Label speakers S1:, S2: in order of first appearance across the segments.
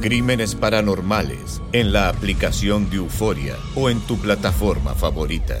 S1: Crímenes Paranormales en la aplicación de Euforia o en tu plataforma favorita.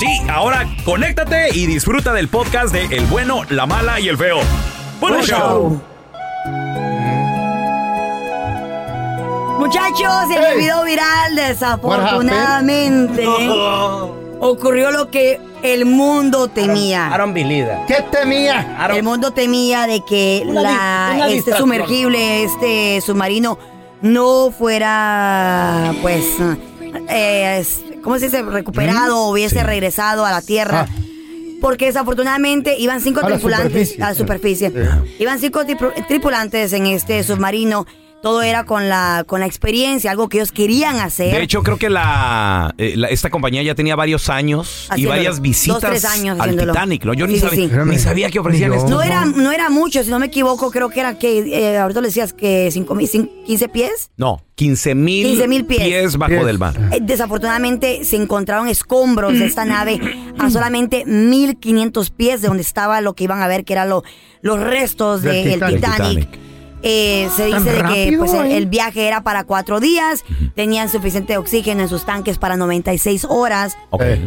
S2: Sí, ahora conéctate y disfruta del podcast de El bueno, la mala y el feo. ¡Buen
S3: Buen
S2: show!
S3: show. Muchachos, en el
S4: Hey.
S3: video viral, desafortunadamente, ocurrió lo que el mundo temía.
S4: ¿Qué temía?
S3: El mundo temía de que
S4: Una
S3: la,
S4: di- una
S3: este
S4: distracción.
S3: sumergible, este submarino, no fuera, pues, eh, es- ¿cómo se dice? Recuperado o hubiese regresado a la Tierra.
S4: Ah.
S3: Porque desafortunadamente iban cinco
S4: A
S3: tripulantes a la superficie. Iban cinco tripu- tripulantes en este submarino. Todo era con la, con la experiencia, algo que ellos querían hacer.
S2: De hecho, creo que la, eh, la- esta compañía ya tenía varios años y varias
S3: Dos,
S2: visitas
S3: tres años
S2: al
S3: haciéndolo.
S2: Titanic, ¿no? Yo ni,
S3: Sí,
S2: sabía,
S3: sí.
S2: ni sabía que ofrecían esto.
S3: no era, no era mucho, si no me equivoco, creo que era que, eh, ahorita le decías que cinco mil, cin- 15 pies.
S2: No, 15 mil
S3: 15,000 pies.
S2: bajo
S4: Pies.
S2: del mar.
S3: Eh, desafortunadamente se encontraron escombros de esta nave a solamente 1500 pies de donde estaba lo que iban a ver que eran lo- los restos
S4: Del Titanic.
S3: Titanic.
S2: Titanic.
S3: Eh, se
S4: ¿Tan
S3: dice de que pues, el, el viaje era para cuatro días, tenían suficiente oxígeno en sus tanques para 96 horas.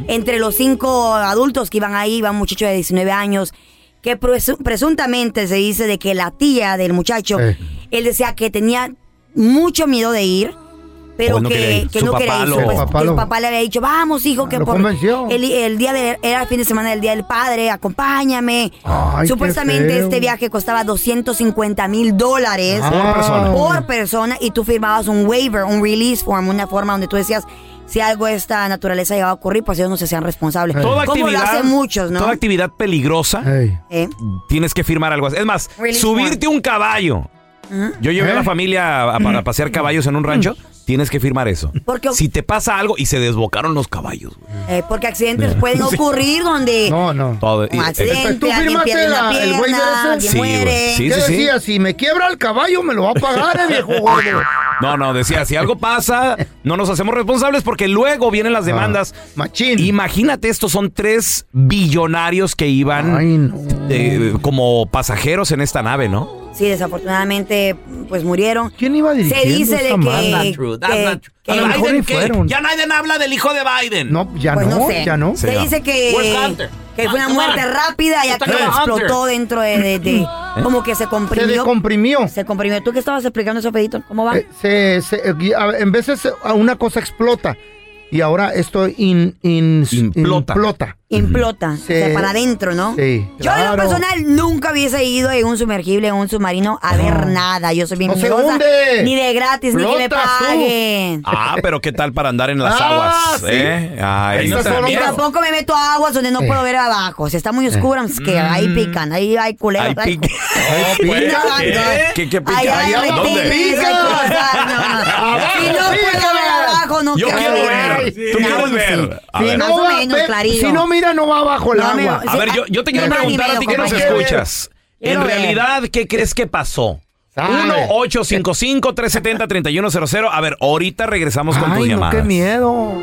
S3: Entre los cinco adultos que iban ahí, iba un muchacho de 19 años, que presu- presuntamente se dice de que la tía del muchacho,
S4: Eh.
S3: él decía que tenía mucho miedo de ir, pero
S2: no
S3: que, que
S2: Su
S3: no quería ir.
S2: lo-
S3: Pues,
S4: Papá
S3: el
S4: lo-
S3: papá le había dicho, vamos hijo, que por el, el día de, era el fin de semana del día del padre, acompáñame.
S4: Ay,
S3: Supuestamente este viaje costaba 250 mil dólares
S4: Ah.
S2: Por persona.
S3: por persona y tú firmabas un waiver, un release form, una forma donde tú decías si algo de esta naturaleza iba a ocurrir, pues ellos no se hacían responsables.
S2: Toda
S3: Como lo
S2: actividad,
S3: hacen muchos, ¿no?
S2: toda actividad peligrosa.
S3: Eh,
S2: tienes que firmar algo así. Es más,
S3: Release
S2: subirte un caballo. Yo llevé a la familia a, para pasear caballos en un rancho. Tienes que firmar eso.
S3: Porque-
S2: Si te pasa algo y se desbocaron los caballos. güey.
S3: eh, porque accidentes pueden ocurrir donde
S4: No, no.
S2: Todo- y-
S3: un accidente,
S4: ¿Tú firmaste la- el waiver
S3: pierna,
S4: ese?
S2: Sí,
S3: muere.
S2: güey. Sí,
S4: ¿Qué
S2: sí, sí.
S4: decía? Si me quiebra el caballo, me lo va a pagar, eh, viejo gordo.
S2: No, no, decía, si algo pasa, no nos hacemos responsables porque luego vienen las demandas.
S4: Ah, machín.
S2: Imagínate, estos son tres billonarios que iban
S4: Ay, no.
S2: eh, como pasajeros en esta nave, ¿no?
S3: Sí, desafortunadamente, pues murieron.
S4: ¿Quién iba
S3: Se dice de que... Que- que-
S2: ¿Y
S4: A lo mejor
S2: Biden
S4: ni
S2: qué?
S4: fueron.
S2: Ya nadie habla del hijo de Biden.
S4: No, ya
S3: pues
S4: no,
S3: no sé.
S4: ya no.
S3: Se dice que, que fue una muerte rápida
S2: talk about
S3: explotó
S2: Hunter.
S3: dentro de, de- de- como que se
S4: Se
S3: comprimió. Se comprimió. ¿Tú qué estabas explicando eso, Pedito? ¿Cómo va?
S4: Eh, se, se- eh, a- en veces eh, una cosa explota y ahora esto in- in-
S2: Implota.
S4: implota.
S3: Implota.
S4: Sí.
S3: O sea, para adentro, ¿no?
S4: Sí,
S3: Yo en
S4: claro.
S3: lo personal nunca hubiese ido en un sumergible, en un submarino a ver nada. Yo soy bien
S4: No se hunde.
S3: Ni de gratis, ni que
S4: tú.
S3: paguen.
S2: Ah, pero ¿qué tal para andar en las
S4: Ah,
S2: aguas?
S4: sí.
S2: ¿eh? Ay, no
S3: Y tampoco me meto a aguas donde no
S4: Eh.
S3: puedo ver abajo. Si está muy oscura, es que ahí pican, ahí hay culeros. Ahí-.
S4: Ay,
S2: pues,
S4: pica.
S2: ¿qué? ¿Qué, qué pica?
S3: Ahí hay reptiles, hay cosas, no, no.
S4: Abajo
S3: Si no abajo, no
S2: Yo quiero ver. Tú
S3: Claro
S2: quieres ver. A
S3: Sí,
S2: ver.
S3: más
S4: No
S3: o
S4: va-
S3: menos,
S4: ve-
S3: clarito.
S4: si no mira, no va bajo el
S3: No, me-
S4: agua.
S2: A ver, yo, yo te quiero preguntar a ti que nos
S3: compañero.
S2: escuchas. En
S3: Quiero ver.
S2: realidad, ¿qué crees que pasó?
S4: Sabe.
S2: 1-855-370-3100. A ver, ahorita regresamos con tus
S4: Ay, no,
S2: llamadas.
S4: qué miedo.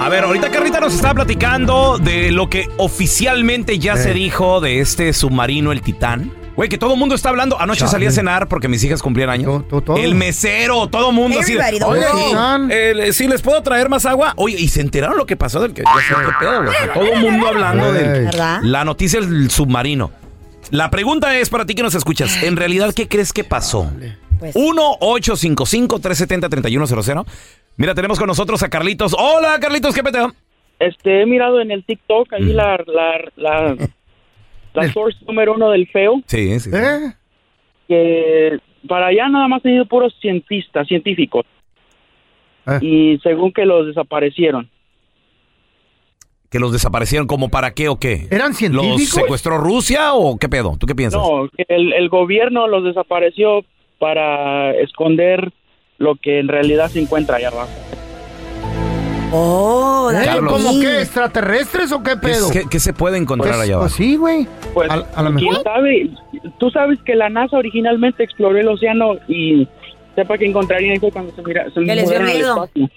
S2: A ver, ahorita Carlita nos estaba platicando de lo que oficialmente ya se
S4: Eh.
S2: dijo de este submarino, el Titán. Güey, que todo el mundo está hablando. Anoche
S4: Chale.
S2: salí a cenar porque mis hijas cumplían años.
S4: Todo.
S2: El mesero, todo el mundo así.
S3: Everybody,
S2: Oye,
S3: world.
S4: Titán.
S2: eh, ¿sí les puedo traer más agua? Oye, y se enteraron lo que pasó del que ya sé qué pedo, güey. Todo el mundo hablando de la noticia del submarino. La pregunta es para ti que nos escuchas. En realidad, ¿qué crees que pasó?
S3: Pues-
S2: 1-855-370-3100. Mira, tenemos con nosotros a Carlitos. Hola, Carlitos, ¿qué peteo?
S5: Este, he mirado en el TikTok ahí la, la, la, la source número uno del feo,
S2: Sí, sí. sí.
S4: ¿Eh?
S5: que para allá nada más han ido puros cientistas, científicos,
S4: Eh.
S5: y según que los desaparecieron.
S2: ¿Que los desaparecieron como para qué o qué?
S4: ¿Eran
S2: ¿Los
S4: científicos?
S2: secuestró Rusia o qué pedo? ¿Tú qué piensas?
S5: No, que el, el gobierno los desapareció para esconder lo que en realidad se encuentra allá abajo.
S3: Oh,
S4: ¿Eh? ¿Cómo qué? ¿Extraterrestres o qué
S2: ¿Qué,
S4: pedo?
S2: qué- qué se puede encontrar
S4: Pues-
S2: allá abajo?
S4: pues sí, güey.
S5: Pues,
S4: A, a lo
S5: quién
S4: mejor.
S5: sabe, tú sabes que la NASA originalmente exploró el océano y sepa que encontrarían fue cuando se, mira, se
S3: Que les dio miedo.
S5: espacio.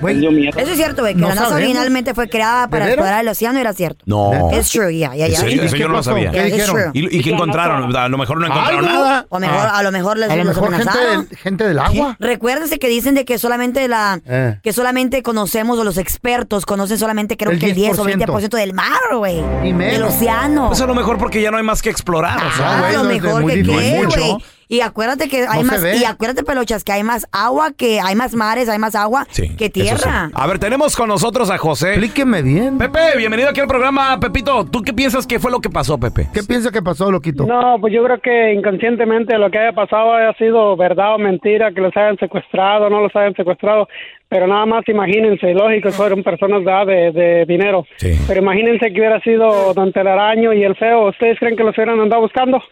S4: Güey.
S3: Eso es cierto, güey, que
S4: No
S3: la NASA
S4: sabemos.
S3: originalmente fue creada para explorar el océano, era cierto.
S2: No.
S3: Es true, ya, ya,
S2: ¿En
S3: ya.
S2: Eso yo no lo
S4: pasó?
S2: sabía.
S4: ¿Qué
S3: it's
S4: dijeron?
S3: true.
S2: ¿Y, y qué encontraron? A lo mejor no encontraron
S4: Algo.
S2: nada.
S3: O mejor,
S4: Ah.
S3: a lo mejor les
S4: A lo
S3: los
S4: mejor gente
S3: amenazaron.
S4: del, gente del agua.
S3: Recuérdense que dicen de que solamente la
S4: Eh.
S3: que solamente conocemos o los expertos conocen solamente creo
S4: El
S3: que el 10 o
S4: 10%.
S3: 20% del mar, güey.
S4: Y menos.
S3: Del océano.
S2: Pues a lo mejor porque ya no hay más que explorar. o sea,
S3: Ah,
S4: güey,
S3: a lo
S4: no es de
S3: mejor
S4: muy
S3: que
S4: difícil.
S3: qué,
S2: Mucho.
S3: güey. Y acuérdate que hay
S4: No
S3: más y acuérdate pelochas que hay más agua que hay más mares, hay más agua
S2: Sí,
S3: que
S2: sí.
S3: tierra.
S2: A ver, tenemos con nosotros a José.
S4: Explíqueme bien.
S2: Pepe, bienvenido aquí al programa. Pepito, ¿tú qué piensas que fue lo que pasó, Pepe?
S4: ¿Qué piensa que pasó, loquito?
S5: No, pues yo creo que inconscientemente lo que haya pasado haya sido verdad o mentira, que los hayan secuestrado, no los hayan secuestrado, pero nada más imagínense, lógico, fueron personas de, de, de dinero,
S2: Sí.
S5: pero imagínense que hubiera sido Don Telaraño y el feo, ¿ustedes creen que los hubieran andado buscando?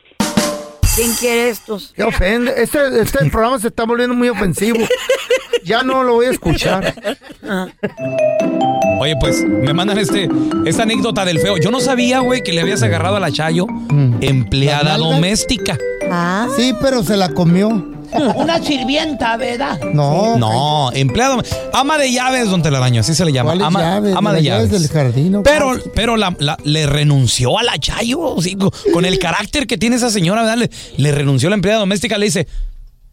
S3: ¿Quién quiere estos?
S4: Qué ofende. Este, este programa se está volviendo muy ofensivo. Ya no lo voy a escuchar.
S6: Oye, pues me mandan este esta anécdota del feo. Yo no sabía, güey, que le habías agarrado a la Chayo empleada
S4: ¿La nalga?
S6: doméstica.
S3: Ah.
S4: Sí, pero se la comió.
S7: Una sirvienta, ¿verdad?
S4: No.
S6: No, empleada dom- ama de llaves, don Telaraño, así se le llama.
S4: ¿Cuáles
S6: Ama,
S4: llaves?
S6: ama
S4: De
S6: llaves.
S4: del jardín, ¿o
S6: Pero, pero la, la- le renunció a la Chayo, sí, con el carácter que tiene esa señora, ¿verdad? Le, le renunció a la empleada doméstica, le dice,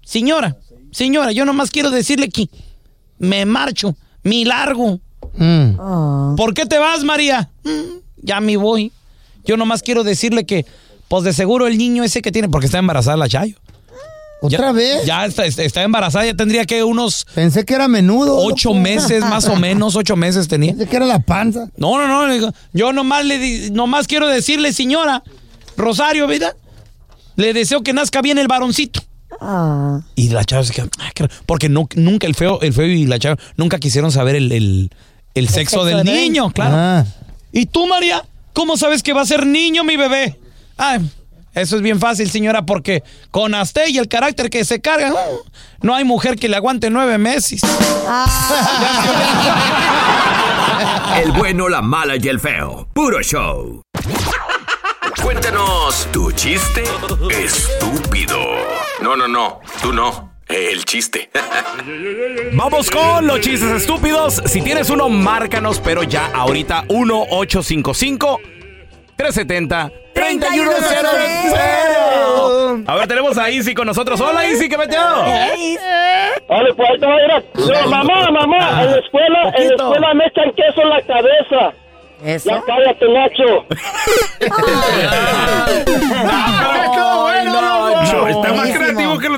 S6: señora, señora, yo nomás quiero decirle que me marcho, mi largo.
S4: Mm.
S6: ¿Por qué te vas, María? "Mm, ya me voy. Yo nomás quiero decirle que, pues de seguro el niño ese que tiene, porque está embarazada la Chayo.
S4: ¿Otra
S6: Ya-
S4: vez?
S6: Ya está, está embarazada, ya tendría que unos
S4: Pensé que era menudo.
S6: ocho
S4: loco.
S6: meses, más o menos, ocho meses tenía.
S4: Pensé que era la panza.
S6: No, no, no. Yo nomás le di- nomás quiero decirle, señora, Rosario, ¿verdad? Le deseo que nazca bien el varoncito.
S3: Ah.
S6: Y la chava se queda, "Ah, qué raro", porque no, nunca el feo, el feo y la chava nunca quisieron saber el, el- el sexo,
S3: sexo
S6: del niño, claro.
S4: Ah.
S6: ¿Y tú, María? ¿Cómo sabes que va a ser niño mi bebé? Ah, eso es bien fácil, señora, porque con Asté y el carácter que se carga, no hay mujer que le aguante nueve meses.
S8: El bueno, la mala y el feo. Puro show. Cuéntanos tu chiste estúpido. No, no, no. Tú no. El chiste.
S2: Vamos con los chistes estúpidos. Si tienes uno, márcanos, pero ya ahorita 1-855-370-3100. A ver, tenemos a Easy con nosotros. Hola, Easy, ¿qué metió?
S9: Vale, pues ahí te va a ir a- No, mamá, mamá, en la escuela, en la escuela me echan queso en la cabeza.
S3: Eso.
S9: Ya cállate, Nacho.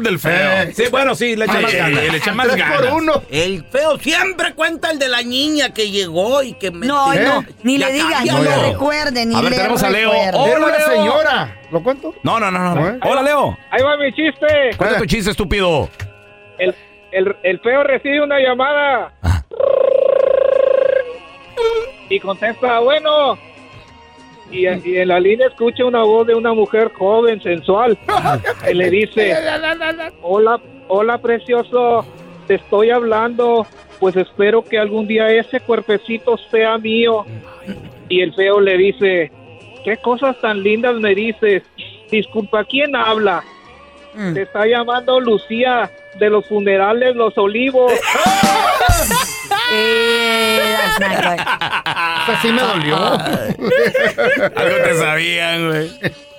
S2: Del feo. Sí, bueno, sí, le echan más ganas.
S7: le más ganas. El feo siempre cuenta el de la niña que llegó y que me.
S3: No, no, ni le digas, ni le recuerden, ni
S2: A ver,
S3: le
S2: tenemos a Leo. Hola,
S4: Era una
S2: Leo.
S4: señora. ¿Lo cuento?
S2: No, no, no, no. Hola, Leo.
S9: Ahí va mi chiste.
S2: Cuenta tu chiste, estúpido.
S9: El, el, el feo recibe una llamada. Y contesta, bueno. Y, y en la línea escucha una voz de una mujer joven, sensual, que le dice, hola, hola precioso, te estoy hablando, pues espero que algún día ese cuerpecito sea mío. Y el feo le dice, qué cosas tan lindas me dices. Disculpa, ¿quién habla? Te está llamando Lucía de los funerales Los Olivos.
S4: Así me dolió.
S2: Algo te sabían, güey.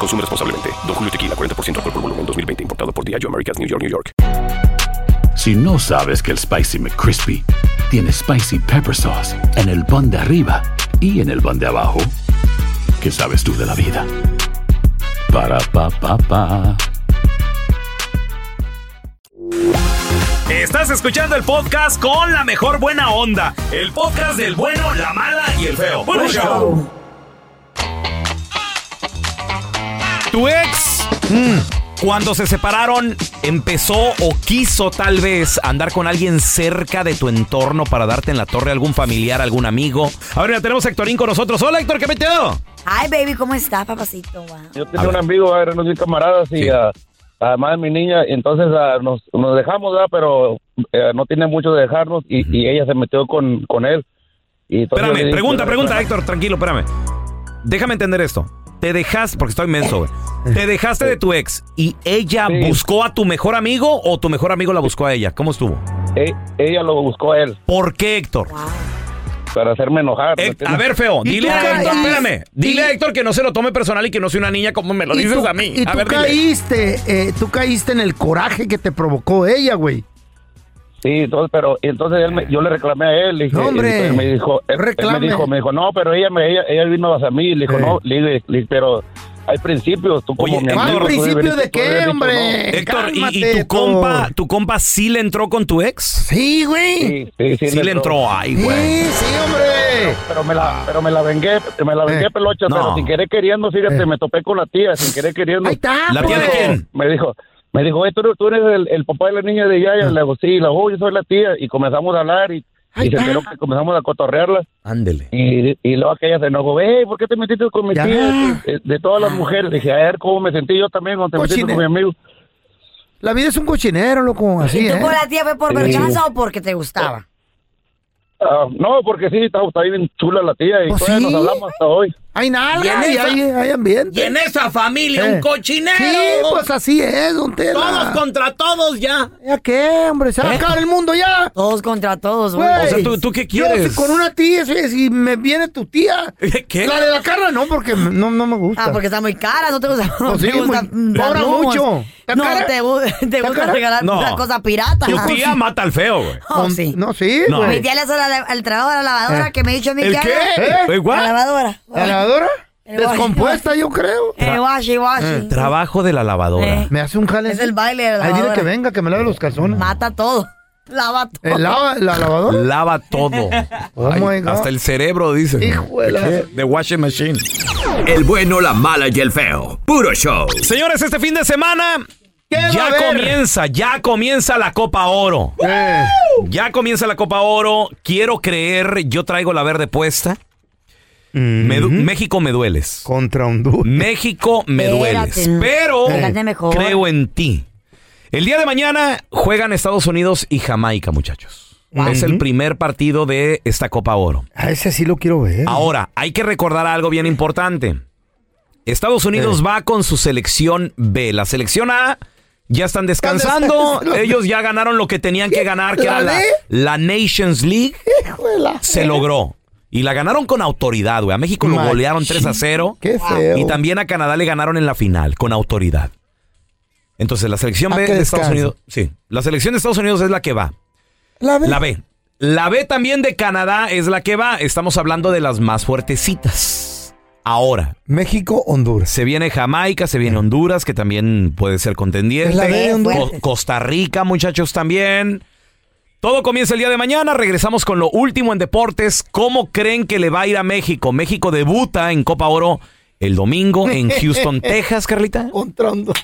S10: Consume responsablemente. Don Julio Tequila, 40% alcohol por volumen, 2020. Importado por Diageo Americas, New York, New York.
S11: Si no sabes que el Spicy McCrispy tiene Spicy Pepper Sauce en el pan de arriba y en el pan de abajo, ¿qué sabes tú de la vida? Para, pa, pa, pa.
S2: Estás escuchando el podcast con la mejor buena onda. El podcast del bueno, la mala y el feo. Bueno, show. Tu ex, mm, cuando se separaron, empezó o quiso tal vez andar con alguien cerca de tu entorno para darte en la torre algún familiar, algún amigo. A ver, ya tenemos a Héctorín con nosotros. Hola, Héctor, ¿qué metido?
S3: Ay, baby, ¿cómo está, papacito? Wow.
S12: Yo tenía un amigo, éramos bien camaradas y ah, además mi niña, y entonces ah, nos, nos dejamos, ¿verdad? pero eh, no tiene mucho de dejarnos y, y ella se metió con, con él. Y
S2: Espérame,
S12: dije,
S2: pregunta,
S12: "Yo-
S2: pregunta, Héctor, tranquilo, espérame. Déjame entender esto. Te dejaste, porque estoy menso, güey. Te dejaste de tu ex y ella buscó a tu mejor amigo o tu mejor amigo la buscó a ella. ¿Cómo estuvo?
S12: E- ella lo buscó a él.
S2: ¿Por qué, Héctor?
S12: Para hacerme enojar. ¿me
S2: A ver, feo,
S12: ¿Y
S2: dile a Héctor, espérame. Dile a Héctor que no se lo tome personal y que no sea una niña como me lo dices
S4: tú-
S2: a mí.
S4: Y
S2: a
S4: tú
S2: ver,
S4: caíste, eh, tú caíste en el coraje que te provocó ella, güey.
S12: Sí, entonces, pero y entonces él me- yo le reclamé a él, le dije,
S4: No, hombre,
S12: me dijo, él, él me dijo, me dijo, no, pero ella me, ella, ella vino hacia mí, le dijo,
S4: Eh.
S12: no, le dije, le dije, pero hay principios, tú como
S2: Oye,
S12: mi
S2: Héctor,
S12: amigo, tú
S4: ¿principio
S12: deberías-
S4: de qué,
S12: dicho
S4: hombre?
S12: no.
S2: Héctor, ¿y- ¿y,
S4: Cálmate,
S2: tu compa,
S4: tú.
S2: tu compa sí le entró con tu ex?
S4: Sí, güey.
S12: Sí, sí, sí,
S2: Sí le entró, ay, güey.
S4: Sí, sí, hombre.
S12: Pero me la, pero me la vengué, me la vengué
S4: Eh.
S12: pelocha,
S2: No.
S12: pero sin querer queriendo, fíjate,
S4: Eh.
S12: me topé con la tía, sin querer queriendo.
S4: Ahí está,
S2: ¿La tía de
S4: pues.
S2: quién?
S12: Me dijo, me dijo, tú, tú eres el, el papá de la niña de Yaya,
S4: Ah.
S12: le digo, sí, le digo, oh, yo soy la tía, y comenzamos a hablar, y, se
S4: está.
S12: enteró que comenzamos a cotorrearla,
S2: Ándele.
S12: y, y luego aquella se enojó, hey, ¿por qué te metiste con mi
S4: Ya.
S12: tía? De, de todas las mujeres, Le dije, a ver, ¿cómo me sentí yo también cuando te metiste con mi amigo?
S4: La vida es un cochinero, loco, así,
S3: ¿Y tú
S4: ¿eh?
S3: con la tía fue por
S12: Sí.
S3: vergüenza o porque te gustaba?
S12: Ah, no, porque sí, está, está bien chula la tía, y
S4: Pues
S12: todavía
S4: sí.
S12: nos hablamos hasta hoy.
S4: Hay nada,
S7: Y en esa-
S4: hay, hay ambiente.
S7: Y en esa familia,
S4: Eh.
S7: un cochinero.
S4: Sí, pues así es, don Tela.
S7: Todos contra todos ya.
S4: ¿Ya qué, hombre? ¿Se va a
S7: ¿Eh?
S4: acabar el mundo ya?
S3: Todos contra todos,
S4: güey.
S2: O sea, ¿tú, tú qué
S4: Yo
S2: quieres?
S4: si con una tía, si, si me viene tu tía.
S2: ¿Qué?
S4: La de la cara no, porque no, no me gusta.
S3: Ah, porque está muy cara, no te gusta. No
S4: Pues sí,
S3: te gusta
S4: muy- cobra mucho. ¿Está
S3: No, te, te
S4: ¿Está
S3: gusta regalar
S2: No.
S3: la cosa pirata.
S2: Tu tía mata al feo, güey.
S3: Oh, sí.
S4: No, sí,
S2: No.
S4: güey.
S3: Mi tía le hace la- al trabajo a la lavadora
S4: Eh.
S3: que me ha dicho a mí
S4: ¿El
S3: que
S4: qué? ¿Eh?
S2: What?
S3: La lavadora.
S4: ¿La lavadora? Descompuesta, yo creo.
S3: Eh, washi, washi.
S2: Trabajo de la lavadora.
S3: Eh.
S4: Me hace un jale.
S3: Es el baile de la
S4: Ahí dile que venga, que me lave los calzones.
S3: Mata todo. Lava todo.
S4: ¿El lava, la lavadora?
S2: Lava todo.
S4: Oh
S2: Ay,
S4: my God.
S2: hasta el cerebro, dice.
S4: Hijo de la-
S2: De washing machine.
S13: El bueno, la mala y el feo. Puro show.
S2: Señores, este fin de semana ya comienza, ya comienza la Copa Oro.
S4: Eh,
S2: Ya comienza la Copa Oro. Quiero creer, yo traigo la verde puesta. Me México me dueles.
S4: Contra Honduras.
S2: México me dueles.
S3: Espérate.
S2: Pero
S3: Fíjate mejor.
S2: creo en ti. El día de mañana juegan Estados Unidos y Jamaica, muchachos. Es el primer partido de esta Copa Oro.
S4: A ese sí lo quiero ver.
S2: Ahora, hay que recordar algo bien importante. Estados Unidos va con su selección B. La selección A ya están descansando. Ellos ya ganaron lo que tenían que ganar, que
S4: ¿La
S2: era la, Nations League.
S4: La-
S2: Se logró. Y la ganaron con autoridad, güey. A México lo golearon 3 a 0.
S4: Qué feo.
S2: Y también a Canadá le ganaron en la final, con autoridad. Entonces, la selección
S4: ¿A
S2: B de Estados? Unidos. Sí. La selección de Estados Unidos es la que va.
S4: La B.
S2: La B. La B también de Canadá es la que va. Estamos hablando de las más fuertecitas. Ahora,
S4: México, Honduras.
S2: se viene Jamaica, se viene Honduras, que también puede ser contendiente.
S4: Es la de Honduras.
S2: Co- Costa Rica, muchachos, también. Todo comienza el día de mañana. Regresamos con lo último en deportes. ¿Cómo creen que le va a ir a México? México debuta en Copa Oro el domingo en Houston, Texas, Carlita.
S4: Contra Honduras.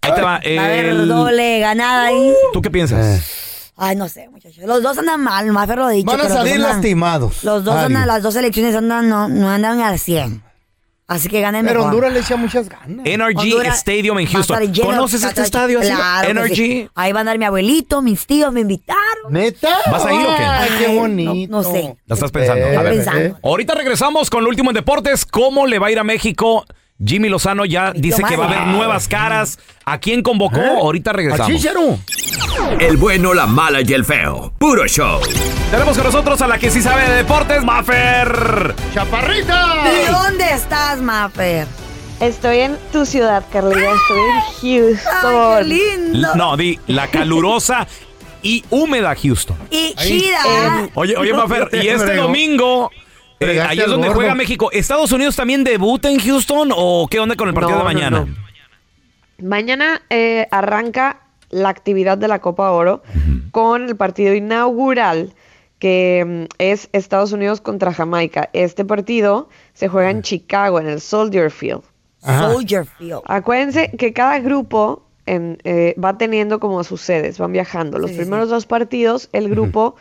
S2: Ahí te va.
S3: A
S2: el-
S3: doble ganada ahí.
S2: ¿Tú qué piensas?
S3: Ay, no sé, muchachos. Los dos andan mal, más lo dicho.
S4: Van a salir
S3: andan-
S4: lastimados.
S3: Los dos andan, las dos selecciones andan, no, no andan al 100. Así que ganen
S4: Pero. Honduras le echa muchas ganas.
S2: NRG
S3: Honduras
S2: Stadium en Houston.
S3: lleno,
S2: ¿Conoces este estadio?
S3: Claro sí. Ahí va a andar mi abuelito, mis tíos me invitaron.
S4: ¿Neta?
S2: ¿Vas a ir o qué?
S4: Ay, qué bonito.
S3: no- no sé.
S2: La estás pensando.
S4: Eh,
S2: A ver.
S3: pensando.
S2: Ahorita regresamos con lo último en deportes. ¿Cómo le va a ir a México? Jimmy Lozano ya dice que va a haber nuevas caras. ¿A quién convocó? Ahorita
S4: ¿A
S2: regresamos.
S4: Chicharo?
S13: El bueno, la mala y el feo. Puro show.
S2: Tenemos con nosotros a la que sí sabe de deportes, Maffer.
S4: ¡Chaparrita!
S3: ¿Y dónde estás, Mafer?
S14: Estoy en tu ciudad, Carlita. Estoy en Houston.
S3: Ay, qué lindo.
S2: No, di la calurosa y húmeda Houston.
S3: Y chida.
S2: Oye, oye, Maffer, y este domingo. Eh, ahí es donde
S4: gordo.
S2: juega México. ¿Estados Unidos también debuta en Houston o qué onda con el partido
S14: No,
S2: de mañana?
S14: no. Mañana eh, arranca la actividad de la Copa Oro con el partido inaugural que mm, es Estados Unidos contra Jamaica. Este partido se juega en Chicago, en el Soldier Field.
S3: Soldier Field.
S14: Acuérdense que cada grupo en, eh, va teniendo como sus sedes, van viajando. Los
S3: Sí, sí,
S14: primeros dos partidos, el grupo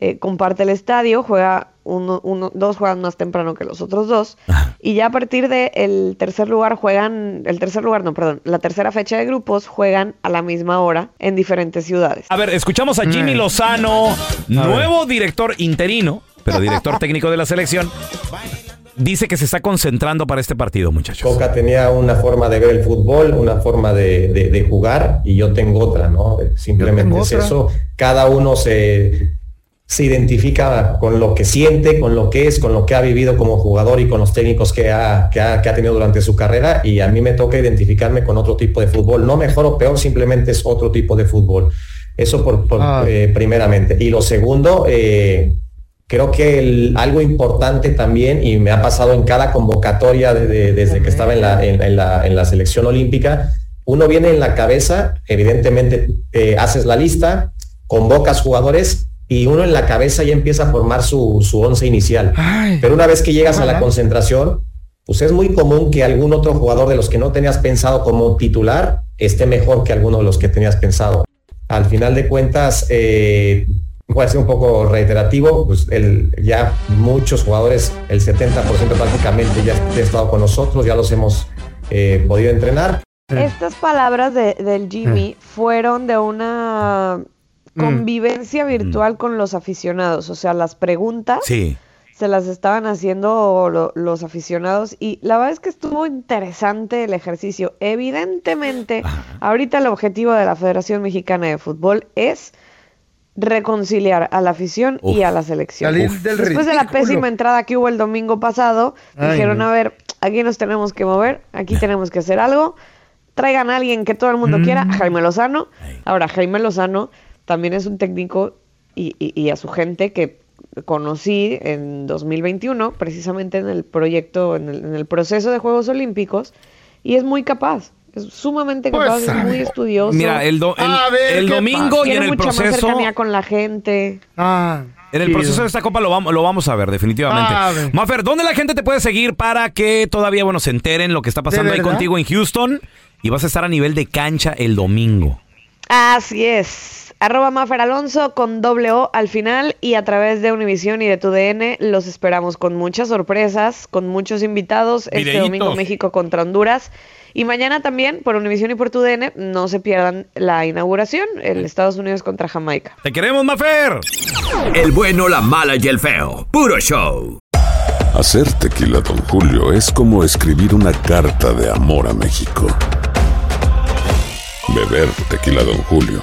S14: eh, comparte el estadio, juega uno, uno, dos juegan más temprano que los otros dos, y ya a partir del tercer lugar juegan, el tercer lugar, no, perdón, la tercera fecha de grupos juegan a la misma hora en diferentes ciudades.
S2: A ver, escuchamos a Jimmy Lozano, nuevo director interino, pero director técnico de la selección. Dice que se está concentrando para este partido, muchachos.
S15: Coca tenía una forma de ver el fútbol, una forma de, de- de jugar y yo tengo otra, ¿no? Simplemente
S4: tengo
S15: es
S4: otra.
S15: eso. Cada uno se, se identifica con lo que siente, con lo que es, con lo que ha vivido como jugador y con los técnicos que ha, que ha, que ha tenido durante su carrera y a mí me toca identificarme con otro tipo de fútbol. No mejor o peor, simplemente es otro tipo de fútbol. Eso por, por,
S4: Ah.
S15: eh, primeramente. Y lo segundo, eh, creo que el- algo importante también, y me ha pasado en cada convocatoria de- de- desde que estaba en la, en, en la, en la selección olímpica, uno viene en la cabeza, evidentemente eh, haces la lista, convocas jugadores y uno en la cabeza ya empieza a formar su, su once inicial. Pero una vez que llegas a la concentración, pues es muy común que algún otro jugador de los que no tenías pensado como titular esté mejor que alguno de los que tenías pensado. Al final de cuentas, eh, puede ser un poco reiterativo, pues el, ya muchos jugadores, el 70% prácticamente ya ha estado con nosotros, ya los hemos eh, podido entrenar.
S14: Estas palabras de- del Jimmy fueron de una convivencia virtual con los aficionados, o sea, las preguntas
S2: Sí.
S14: se las estaban haciendo lo- los aficionados y la verdad es que estuvo interesante el ejercicio. Evidentemente, ahorita el objetivo de la Federación Mexicana de Fútbol es reconciliar a la afición y a la selección.
S4: Salir del
S14: Después de la pésima entrada que hubo el domingo pasado,
S4: Ay,
S14: dijeron,
S4: no.
S14: a ver, aquí nos tenemos que mover, aquí tenemos que hacer algo, traigan a alguien que todo el mundo quiera, Jaime Lozano. Ahora, Jaime Lozano también es un técnico y, y- y a su gente que conocí en 2021, precisamente en el proyecto, en el, en el proceso de Juegos Olímpicos, y es muy capaz. Es sumamente
S2: Pues,
S14: capaz, es muy estudioso.
S2: Mira, el do- el-
S4: ver,
S2: el
S4: ¿qué
S2: domingo
S4: pasa?
S2: y en el
S14: mucha más
S2: proceso...
S14: cercanía con la gente.
S4: Ah,
S2: En el proceso de esta copa lo vamos, lo vamos a ver, definitivamente.
S14: A ver.
S2: Mafer, ¿dónde la gente te puede seguir para que todavía, bueno, se enteren lo que está pasando ahí contigo en Houston? Y vas a estar a nivel de cancha el domingo.
S14: Así es. Arroba Mafer Alonso con doble O al final y a través de Univisión y de TUDN los esperamos con muchas sorpresas, con muchos invitados este domingo México contra Honduras y mañana también por Univisión y por TUDN no se pierdan la inauguración, el Estados Unidos contra Jamaica.
S2: ¡Te queremos, Mafer!
S13: El bueno, la mala y el feo. Puro show.
S16: Hacer tequila, Don Julio, es como escribir una carta de amor a México. Beber tequila, Don Julio,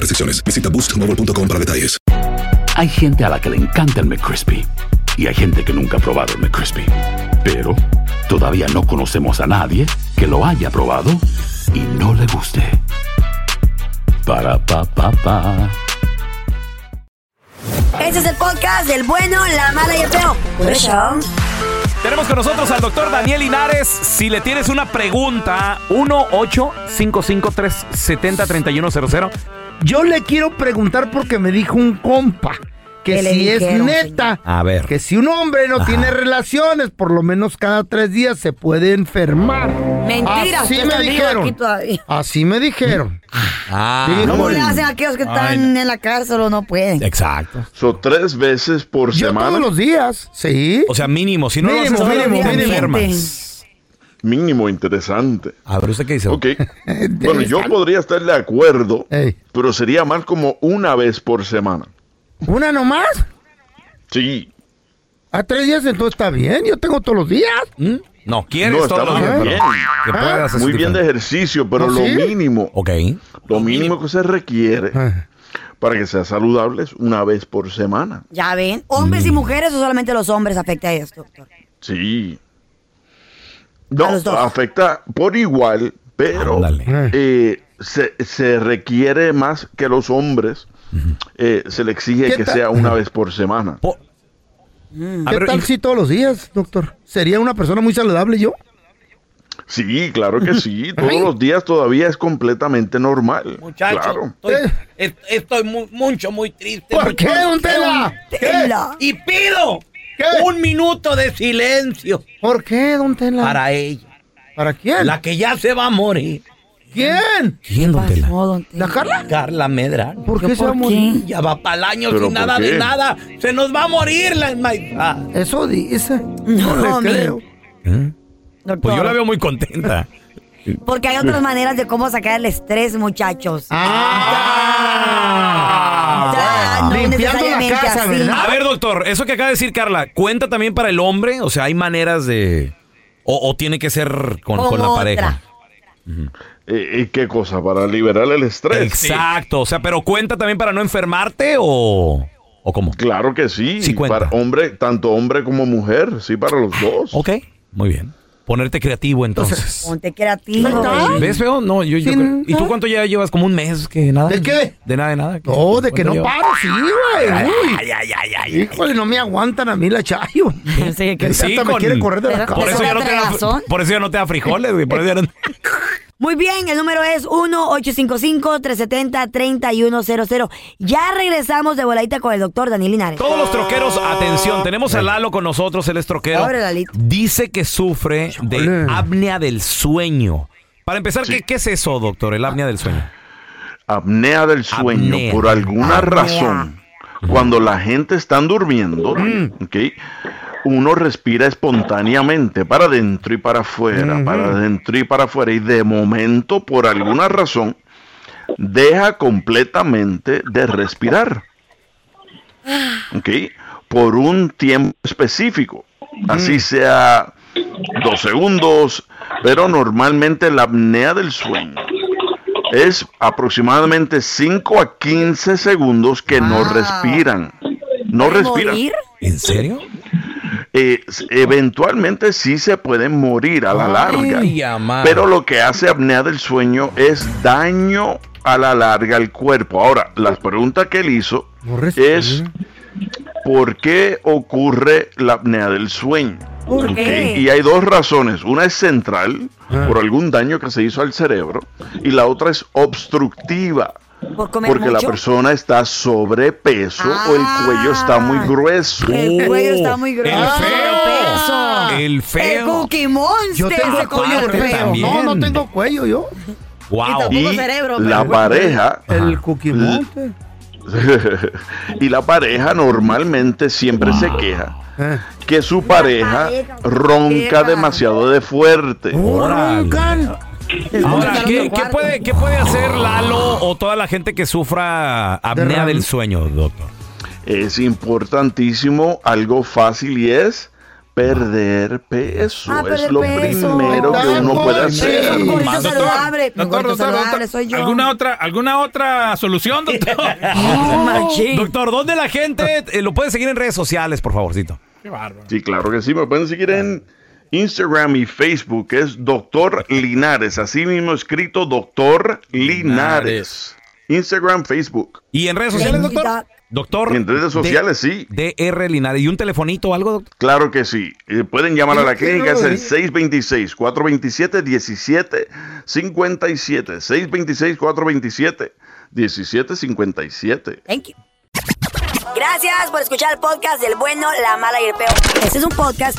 S17: restricciones. Visita boostmobile.com para detalles.
S11: Hay gente a la que le encanta el McCrispy y hay gente que nunca ha probado el McCrispy. Pero todavía no conocemos a nadie que lo haya probado y no le guste. Para pa pa pa.
S3: Este es el podcast del bueno, la mala y el feo. Por eso.
S2: Tenemos con nosotros al doctor Daniel Linares. Si le tienes una pregunta, 1-855-370-3100.
S4: Yo le quiero preguntar porque me dijo un compa que
S3: ¿Qué le
S4: si es neta,
S2: A ver.
S4: que si un hombre no
S2: Ajá.
S4: tiene relaciones, por lo menos cada tres días se puede enfermar.
S3: Mentira,
S4: Así me dijeron. Así me dijeron.
S2: Ah,
S4: Dijo
S3: ¿Cómo le hacen a aquellos que
S4: Ay,
S3: están en la cárcel o no pueden?
S2: Exacto.
S18: Son tres veces por
S4: Yo
S18: semana.
S4: todos los días, sí.
S2: O sea, mínimo. Si no lo
S4: Mínimo,
S2: haces los
S4: mínimo,
S2: días, te
S4: mínimo.
S18: Mínimo interesante.
S2: A ver, ¿usted qué dice?
S18: Ok. Bueno, yo podría estar de acuerdo,
S4: Ey.
S18: pero sería más como una vez por semana.
S4: ¿Una nomás?
S18: Sí.
S4: A tres días entonces está bien. Yo tengo todos los días.
S2: ¿Mm? No, quieres
S18: No,
S2: todos
S18: está
S2: los
S18: muy
S2: días,
S18: bien.
S2: pero puedas
S18: Muy bien de ejercicio, pero
S4: ¿Ah,
S18: lo
S4: sí?
S18: mínimo,
S2: Ok.
S18: lo mínimo que se requiere
S4: Ah.
S18: para que sea saludable es una vez por semana.
S3: Ya ven, hombres
S2: Mm.
S3: y mujeres o solamente los hombres afecta a esto, doctor.
S18: Sí. No, afecta por igual, pero eh, se, se requiere más que los hombres. eh, se le exige
S4: ¿Qué
S18: que sea una vez por semana.
S2: A
S4: ¿Qué
S2: ver,
S4: tal
S2: y-
S4: si todos los días, doctor? ¿Sería una persona muy saludable yo?
S18: Sí, claro que sí. Todos los días todavía es completamente normal.
S7: Muchacho,
S18: Claro.
S7: estoy,
S4: Eh.
S7: est- estoy mu- mucho, muy triste.
S4: ¿Por
S7: mucho-
S4: qué, don Tela?
S3: Tela.
S7: Y pido
S4: ¿Qué?
S7: un minuto de silencio
S4: ¿Por qué, don Tela?
S7: para ella,
S4: ¿Para quién?
S7: la que ya se va a morir.
S4: ¿Quién?
S2: ¿Quién, don Tela?
S3: Pasó, don Tela.
S4: ¿La Carla?
S7: Carla Medrano.
S4: ¿Por qué se va a
S3: ¿Por
S4: morir?
S7: Ya va para el año
S18: ¿Pero
S7: sin nada
S18: qué?
S7: de nada. Se nos va a morir la enmaizada.
S4: Eso dice.
S3: No,
S4: No, le creo.
S2: ¿Eh? Pues yo la veo muy contenta.
S3: Porque hay otras maneras de cómo sacar el estrés, muchachos.
S4: Ah, limpiando la
S3: necesariamente
S4: casa,
S3: así.
S4: ¿verdad?
S2: A ver, doctor, eso que acaba de decir Carla, ¿cuenta también para el hombre? O sea, ¿hay maneras de... o, o tiene que ser con,
S3: Con
S2: con la
S3: otra.
S2: pareja?
S18: ¿Y qué cosa? Para liberar el estrés.
S2: Exacto, o sea, pero ¿cuenta también para no enfermarte o, o cómo?
S18: Claro que sí.
S2: Sí cuenta.
S18: Para hombre, tanto hombre como mujer, sí, para los dos.
S2: Ok, muy bien. Ponerte creativo entonces.
S3: Ponte creativo.
S2: ¿Ves, feo? No, yo, yo creo- ¿Y tú cuánto ya llevas? ¿Como un mes? que nada?
S4: ¿De qué?
S2: De nada, de nada. ¿Qué-
S4: No, de que no
S2: llevas?
S4: paro, sí, güey. Uy.
S2: Ay, ay, ay, ay.
S4: Híjole, no me aguantan a mí la chayo.
S3: Sí, que-
S4: Hasta me
S2: con-
S4: quiere correr de la casa.
S2: Por eso, ya no te da,
S3: Razón.
S2: por eso ya no te da frijoles, güey. Por eso ya no-
S3: Muy bien, el número es 1-855-370-3100. Ya regresamos de voladita con el doctor Daniel Linares.
S2: Todos los troqueros, atención, tenemos a Lalo con nosotros, él es troquero.
S3: Lalito.
S2: Dice que sufre de apnea del sueño. Para empezar, ¿qué, qué es eso, doctor? El apnea del sueño.
S18: apnea del sueño
S2: Apnea.
S18: por alguna
S2: Apnea.
S18: razón, cuando la gente está durmiendo, ¿ok? Uno respira espontáneamente para adentro y para afuera, para adentro y para afuera, y de momento, por alguna razón, deja completamente de respirar. ¿Ok? Por un tiempo específico. Así sea dos segundos, pero normalmente la apnea del sueño es aproximadamente 5 a 15 segundos que no respiran. No
S3: ¿Puede
S18: respiran.
S2: ¿En serio?
S18: Eh, eventualmente sí se pueden morir a la larga.
S2: Ay.
S18: Pero lo que hace apnea del sueño es daño a la larga al cuerpo. Ahora, la pregunta que él hizo es ¿por qué ocurre la apnea del sueño?
S3: ¿Por
S18: Ok,
S3: qué?
S18: Y hay dos razones. Una es central,
S3: Ah.
S18: por algún daño que se hizo al cerebro, y la otra es obstructiva.
S3: Por comer
S18: Porque la persona está sobrepeso o el cuello está muy grueso.
S3: El cuello está muy grueso.
S2: El feo.
S3: Peso.
S2: El feo.
S3: El Cookie Monster.
S4: Yo tengo
S3: ese cuello
S4: cuello
S2: aparte
S3: feo.
S2: también.
S4: No, no tengo cuello yo.
S2: Wow.
S3: tampoco
S18: Y
S3: cerebro,
S18: la
S3: pero-
S18: pareja
S4: El cookie monster.
S18: y la pareja normalmente siempre se queja
S4: Eh.
S18: que su pareja
S3: pareja
S18: ronca
S3: queja.
S18: demasiado de fuerte.
S2: Órale. Ahora, ¿qué, puede, ¿qué puede hacer Lalo o toda la gente que sufra apnea
S4: Derrame.
S2: del sueño, doctor?
S18: Es importantísimo, algo fácil y es perder peso.
S3: Ah,
S18: es lo
S3: peso.
S18: primero que uno puede hacer.
S3: Gordito
S19: Doctor,
S3: saludable. Un
S19: doctor,
S3: gordito
S19: doctor,
S3: saludable
S19: doctor,
S3: soy yo.
S19: ¿Alguna otra, ¿Alguna otra solución, doctor?
S3: Machín.
S2: Doctor, ¿dónde la gente eh, lo puede seguir en redes sociales, por favorcito?
S19: Qué bárbaro.
S18: Sí, claro que sí. Me pueden seguir en Instagram y Facebook. Es Doctor Linares. Así mismo escrito Doctor Linares. Instagram, Facebook.
S2: ¿Y en redes sociales, doctor? Doctor.
S18: En redes sociales, sí.
S2: DR Linares. ¿Y un telefonito o algo, doctor?
S18: Claro que sí. Eh, pueden llamar a la
S4: ¿Qué
S18: clínica, es el
S4: dice?
S18: 626-427-1757. 626-427-1757.
S3: Thank you. Gracias por escuchar el podcast del bueno, la mala y el peor. Este es un podcast